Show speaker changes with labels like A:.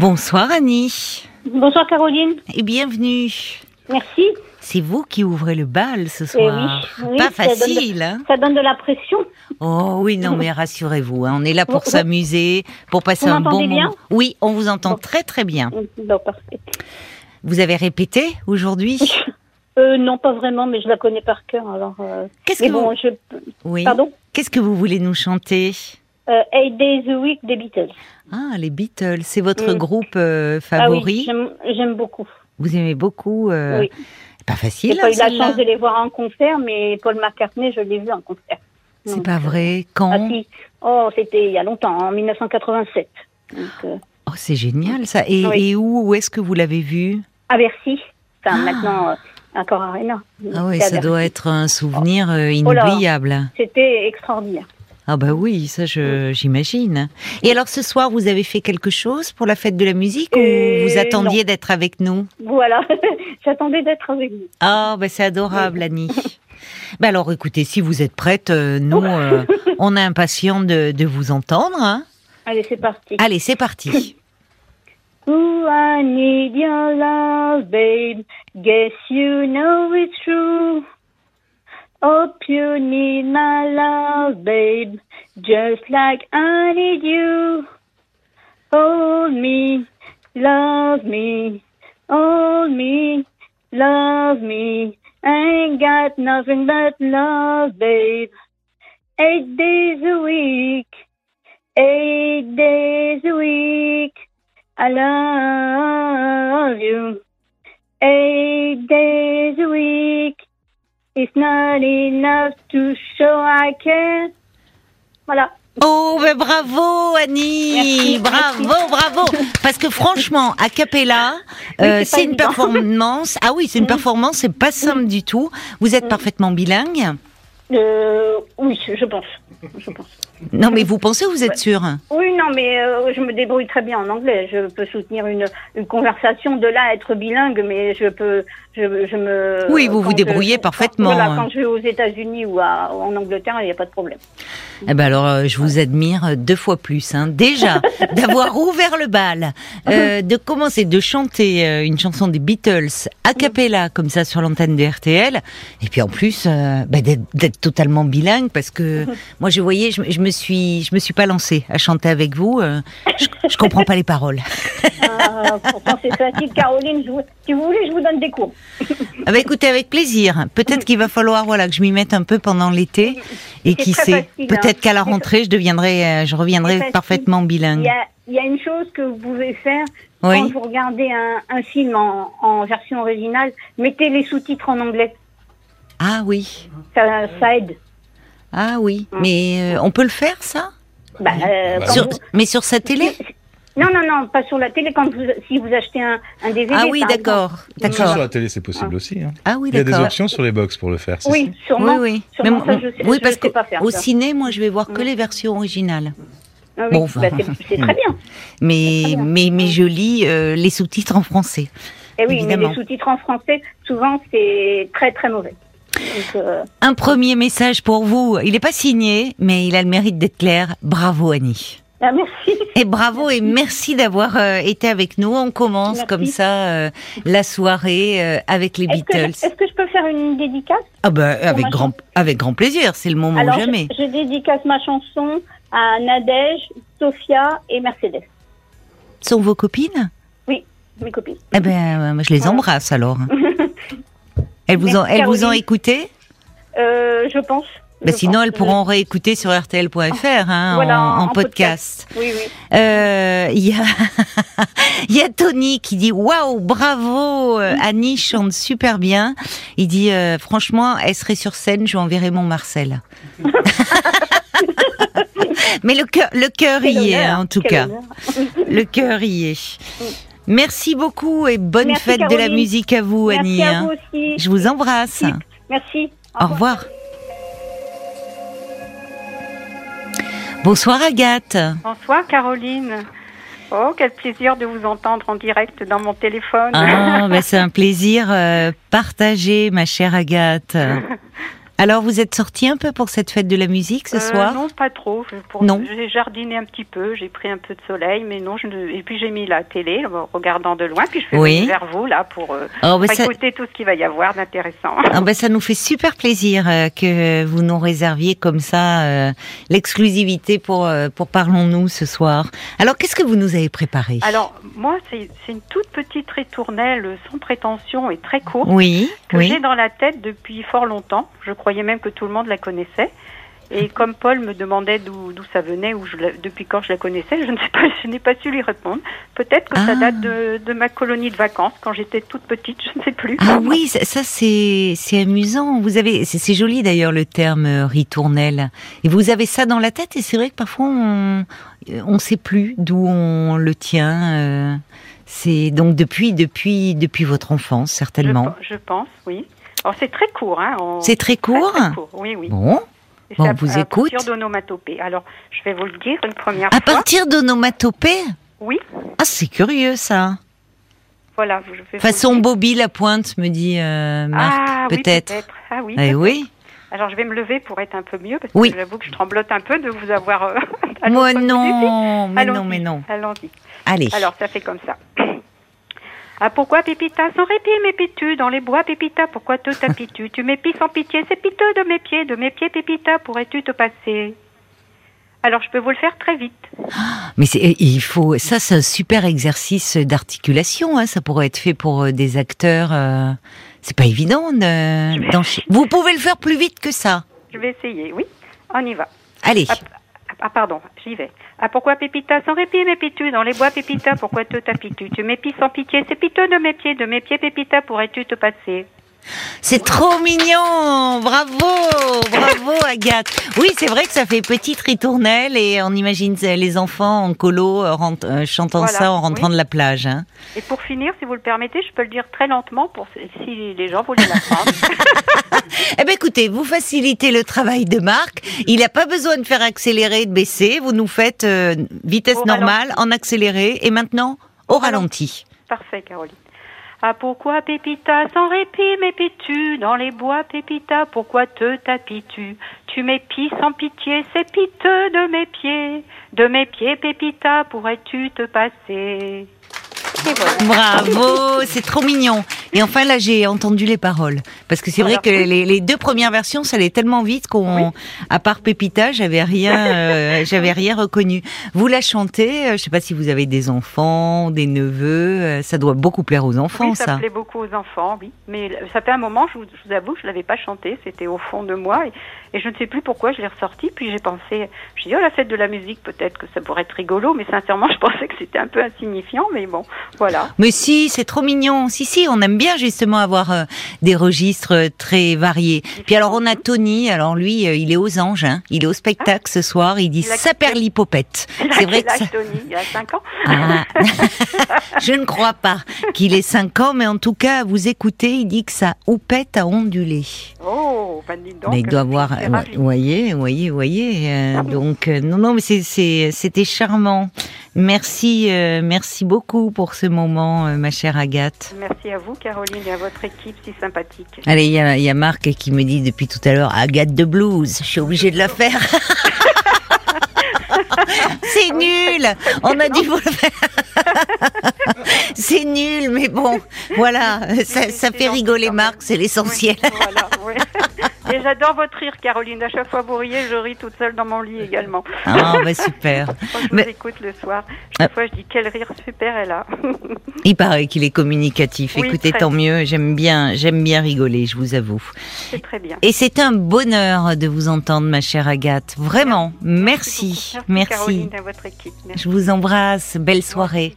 A: Bonsoir Annie.
B: Bonsoir Caroline.
A: Et bienvenue.
B: Merci.
A: C'est vous qui ouvrez le bal ce soir.
B: Eh oui, oui,
A: Pas
B: ça donne de-
A: facile, hein
B: Ça donne de la pression.
A: Oh oui, non, mais rassurez-vous, hein, on est là pour s'amuser, pour passer
B: Vous
A: un bon moment.
B: bien
A: Oui, on vous entend
B: Bon.
A: très très bien.
B: Non, parfait.
A: Vous avez répété aujourd'hui
B: Euh, non, pas vraiment, mais je la connais par cœur. Alors, euh,
A: Qu'est-ce
B: mais
A: que
B: bon,
A: vous...
B: je,
A: Oui.
B: pardon?
A: Qu'est-ce que vous voulez nous chanter?
B: Euh, Eight Days a Week des Beatles.
A: Ah, les Beatles, c'est votre
B: Mm.
A: groupe euh,
B: Ah oui,
A: favori?
B: j'aime- beaucoup.
A: vous aimez beaucoup. euh,
B: Oui.
A: Pas
B: J'ai
A: facile.
B: pas
A: hein,
B: eu la chance de les voir en concert, mais Paul McCartney, je l'ai vu en concert.
A: C'est pas
B: euh,
A: vrai. Quand?
B: Ah si. Oh, c'était il y a longtemps, en 1987. Donc, euh,
A: Oh, c'est génial ça. Et,
B: Oui.
A: et où, où est-ce que vous l'avez vu?
B: À Bercy. Enfin,
A: Ah.
B: maintenant, euh, encore Arena.
A: Ah oui, ça
B: Bercy.
A: doit être un souvenir euh,
B: Oh
A: inoubliable.
B: C'était extraordinaire.
A: Ah bah oui, ça je j'imagine. Et alors ce soir, vous avez fait quelque chose pour la fête de la musique
B: Euh,
A: ou vous attendiez d'être avec nous?
B: Voilà, j'attendais d'être avec vous.
A: Ah bah c'est adorable, Annie. bah alors écoutez, si vous êtes prête, euh, nous euh, on est impatients de, de vous entendre. hein.
B: Allez, c'est parti.
A: Allez, c'est parti.
B: Ooh, I need your love, babe? Guess you know it's true. Hope you need my love, babe. Just like I need you. Hold me, love me. Hold me, love me. Ain't got nothing but love, babe. Eight days a week. Eight days a week. I love you. Eight days. It's not enough to show I care. Voilà.
A: Oh, ben bravo Annie,
B: Merci,
A: bravo, bravo. Parce que franchement, a cappella,
B: Oui,
A: euh,
B: c'est
A: une
B: évident.
A: performance. Ah oui, c'est une performance, c'est pas simple du tout. Vous êtes parfaitement bilingue.
B: Euh, oui, je pense. Je pense.
A: Non, mais vous pensez, vous êtes sûr
B: Oui, non, mais euh, je me débrouille très bien en anglais. Je peux soutenir une, une conversation de là à être bilingue, mais je peux, je, je me.
A: Oui, vous vous
B: quand je-
A: débrouillez
B: quand-
A: parfaitement.
B: Voilà, quand je vais aux États-Unis ou, à- en Angleterre, il n'y a pas de problème.
A: Eh ben alors, euh, je vous admire deux fois plus. Hein. Déjà, d'avoir ouvert le bal, euh, de commencer de chanter euh, une chanson des Beatles a cappella comme ça sur l'antenne de RTL, et puis en plus euh, bah, d'être d'être totalement bilingue parce que moi je voyais, je, je me suis, je me suis pas lancée à chanter avec vous. euh, je, je comprends pas les paroles.
B: Ah, pourtant, c'est facile, Caroline. je vous- si vous voulez, je vous donne des cours.
A: Ah bah écoutez, avec plaisir. Peut-être qu'il va falloir voilà que je m'y mette un peu pendant l'été, et qui sait,
B: hein.
A: peut-être qu'à la rentrée je deviendrai, euh, je reviendrai parfaitement
B: Il
A: bilingue.
B: y a, il y a une chose que vous pouvez faire
A: Oui.
B: quand vous regardez un, un film en, en version originale, mettez les sous-titres en anglais.
A: Ah oui.
B: Ça, ça aide.
A: Ah oui,
B: Hum.
A: mais euh, on peut le faire ça?
B: Bah, euh, quand
A: Sur-
B: vous-
A: Mais sur sa télé?
B: Non, non, non, pas sur la télé. Quand vous, si vous achetez un, un DVD.
A: Ah oui, d'accord,
B: exemple.
C: Sur
A: d'accord.
C: la télé, c'est possible aussi. hein.
A: Ah oui,
C: Il y a des
A: d'accord.
C: options sur les box pour le faire.
B: Oui,
C: ça?
B: sûrement.
A: Oui, oui.
B: Sûrement,
A: Mais
B: ça,
A: moi-
B: je sais-
A: oui,
B: je
A: parce
B: sais
A: que
B: faire,
A: au
B: ça.
A: ciné, moi, je vais voir que
B: Hum.
A: les versions originales.
B: Ah oui,
A: Bon,
B: bah, c'est c'est très bien.
A: Mais
B: très bien.
A: mais mais je lis euh, les sous-titres en français.
B: Et oui,
A: Évidemment.
B: mais les sous-titres en français, souvent, c'est très, très mauvais. Donc, euh,
A: Un premier message pour vous. Il n'est pas signé, mais il a le mérite d'être clair. Bravo Annie.
B: ah, merci.
A: Et bravo et merci d'avoir euh, été avec nous. On commence
B: Merci.
A: comme ça euh, la soirée euh, avec les Beatles.
B: est-ce que je peux faire une dédicace
A: Ah bah avec grand avec grand plaisir. C'est le moment
B: Alors,
A: ou jamais.
B: Je, je dédicace ma chanson à Nadège, Sophia et Mercedes,
A: Sont vos copines?
B: Mes copines.
A: Eh ben, je les
B: Voilà.
A: embrasse alors. Elles vous ont, vous écouté
B: Euh, je pense.
A: Ben,
B: Je
A: Sinon,
B: pense.
A: elles pourront réécouter sur rtl.fr hein,
B: Voilà,
A: en, en
B: en
A: podcast.
B: Oui, oui.
A: Euh, Il y, a il y a Tony qui dit waouh, bravo, euh, Annie chante super bien. Il dit euh, franchement, elle serait sur scène, je lui enverrai mon Marcel. Mais le cœur, le cœur y est hein, en tout cas. Le cœur y est. Merci beaucoup et bonne
B: Merci,
A: fête de la musique à vous, Annie.
B: Merci à vous aussi.
A: Je vous embrasse.
B: Merci.
A: Au revoir. Bonsoir Agathe.
D: Bonsoir Caroline. Oh, quel plaisir de vous entendre en direct dans mon téléphone.
A: Ah, ben c'est un plaisir euh, partagé, ma chère Agathe. Alors, vous êtes sorti un peu pour cette fête de la musique ce
D: Euh,
A: soir?
D: Non, pas trop. Pour,
A: Non.
D: J'ai jardiné un petit peu, j'ai pris un peu de soleil, mais non. Je ne- Et puis j'ai mis la télé, en regardant de loin, puis je fais
A: Oui.
D: venir vers vous là pour, euh,
A: Oh, bah,
D: pour
A: ça,
D: écouter tout ce qu'il va y avoir d'intéressant.
A: ah, bah, ça nous fait super plaisir euh, que vous nous réserviez comme ça euh, l'exclusivité pour, euh, pour Parlons-nous ce soir. Alors, qu'est-ce que vous nous avez préparé?
D: Alors moi, c'est une toute petite ritournelle sans prétention et très courte
A: Oui,
D: que
A: oui.
D: j'ai dans la tête depuis fort longtemps. Je croyais même que tout le monde la connaissait. Et comme Paul me demandait d'où ça venait, ou je depuis quand je la connaissais, je ne sais pas, je n'ai pas su lui répondre. Peut-être que ça
A: Ah.
D: date de, de ma colonie de vacances quand j'étais toute petite, je ne sais plus.
A: Ah oui, ça, ça, c'est c'est amusant. Vous avez c'est joli d'ailleurs le terme euh, ritournelle. Et vous avez ça dans la tête et c'est vrai que parfois on on sait plus d'où on le tient. euh, c'est donc depuis depuis depuis votre enfance
D: je,
A: certainement.
D: je pense, oui. Alors c'est très court, hein. on-
A: C'est très court.
D: très court, Oui, oui.
A: Bon,
D: à-
A: vous
D: à
A: écoute.
D: partir d'onomatopée. Alors, je vais vous le dire une première
A: à
D: fois.
A: partir d'onomatopée.
D: Oui,
A: Ah, c'est curieux ça.
D: voilà. Je vais
A: Façon. Bobby la pointe me dit euh, Marc,
D: ah, oui,
A: peut-être.
D: Ah oui.
A: Eh oui.
D: Alors, je vais me lever pour être un peu mieux parce
A: Oui.
D: j'avoue que je tremblote un peu de vous avoir. euh, à
A: Moi non, mais non, mais non.
D: Allons-y.
A: Allez.
D: Alors, ça fait comme ça. Ah, pourquoi, Pépita, sans répit, m'épies-tu dans les bois, Pépita Pourquoi te tapis-tu? Tu m'épis sans pitié, c'est piteux de mes pieds, de mes pieds, Pépita, pourrais-tu te passer? Alors, je peux vous le faire très vite.
A: Mais c'est, il faut, ça, c'est un super exercice d'articulation. Hein, ça pourrait être fait pour euh, des acteurs. euh, c'est pas évident. De, d'encha- Vous pouvez le faire plus vite que ça.
D: Je vais essayer, oui. On y va.
A: Allez.
D: Ah, pardon, j'y vais. Ah, pourquoi, Pépita, sans répit, m'épis-tu dans les bois, Pépita Pourquoi te tapis-tu Tu m'épis sans pitié, c'est piteux de mes pieds, de mes pieds, Pépita, pourrais-tu te passer?
A: C'est trop mignon. Bravo, bravo, Agathe. Oui, c'est vrai que ça fait petite ritournelle et on imagine les enfants en colo euh, euh, chantant
D: Voilà,
A: ça en rentrant
D: oui.
A: de la plage. Hein.
D: Et pour finir, si vous le permettez, je peux le dire très lentement pour si les gens voulaient l'apprendre.
A: Eh ben écoutez, vous facilitez le travail de Marc. Il n'a pas besoin de faire accélérer, de baisser. Vous nous faites euh, vitesse
D: Au
A: normale, en accéléré et maintenant au ralenti.
D: Parfait, Caroline. Ah, pourquoi, Pépita, sans répit, m'épis-tu dans les bois, Pépita? Pourquoi te tapis-tu? Tu m'épis sans pitié, c'est piteux de mes pieds. De mes pieds, Pépita, pourrais-tu te passer?
A: Bravo, c'est trop mignon. Et enfin là, j'ai entendu les paroles parce que c'est vrai que les, les deux premières versions, ça allait tellement vite qu'on, à part Pépita, j'avais rien, euh, j'avais rien reconnu. Vous la chantez, euh, je sais pas si vous avez des enfants, des neveux, euh, ça doit beaucoup plaire aux enfants,
D: Oui, ça,
A: ça.
D: plaît beaucoup aux enfants, oui. Mais ça fait un moment, je vous, je vous avoue, je l'avais pas chanté. C'était au fond de moi. Et, et je ne sais plus pourquoi je l'ai ressorti. Puis j'ai pensé, je dit, oh, la fête de la musique, peut-être que ça pourrait être rigolo. Mais sincèrement, je pensais que c'était un peu insignifiant. Mais bon, voilà.
A: Mais si, c'est trop mignon. Si, si, on aime bien justement avoir euh, des registres euh, très variés. Puis alors, on a Tony. Alors lui, euh, il est aux anges. Hein. Il est au spectacle ce soir. Il dit
D: Il a-
A: Saperlipopette. C'est vrai que ça...
D: Tony Il a 5 ans
A: Ah. Je ne crois pas qu'il ait 5 ans, mais en tout cas, vous écoutez, il dit que sa houppette a ondulé.
D: Oh, ben dis donc.
A: mais il doit avoir, vous voyez, vous voyez, vous voyez. euh, donc euh, non, non, mais c'était charmant. Merci, euh, merci beaucoup pour ce moment, euh, ma chère Agathe.
D: Merci à vous, Caroline, et à votre équipe si sympathique.
A: Allez, il y a, il y a Marc qui me dit depuis tout à l'heure Agathe de blues. Je suis obligée de la faire. C'est nul. On a dit vous le faire. C'est nul, mais bon, voilà, ça, fait rigoler Marc, c'est l'essentiel.
D: Voilà, j'adore votre rire, Caroline. À chaque fois que vous riez, je ris toute seule dans mon lit également.
A: Ah, bah super.
D: Quand je
A: Mais-
D: vous écoute le soir,
A: Ah.
D: chaque fois je dis quel rire super elle a.
A: Il paraît qu'il est communicatif.
D: Oui,
A: Écoutez, tant mieux. J'aime bien, j'aime bien rigoler, je vous avoue.
D: C'est très bien.
A: Et c'est un bonheur de vous entendre, ma chère Agathe. Vraiment, merci,
D: beaucoup.
A: merci.
D: Caroline à votre équipe. Merci.
A: Je vous embrasse. Belle soirée.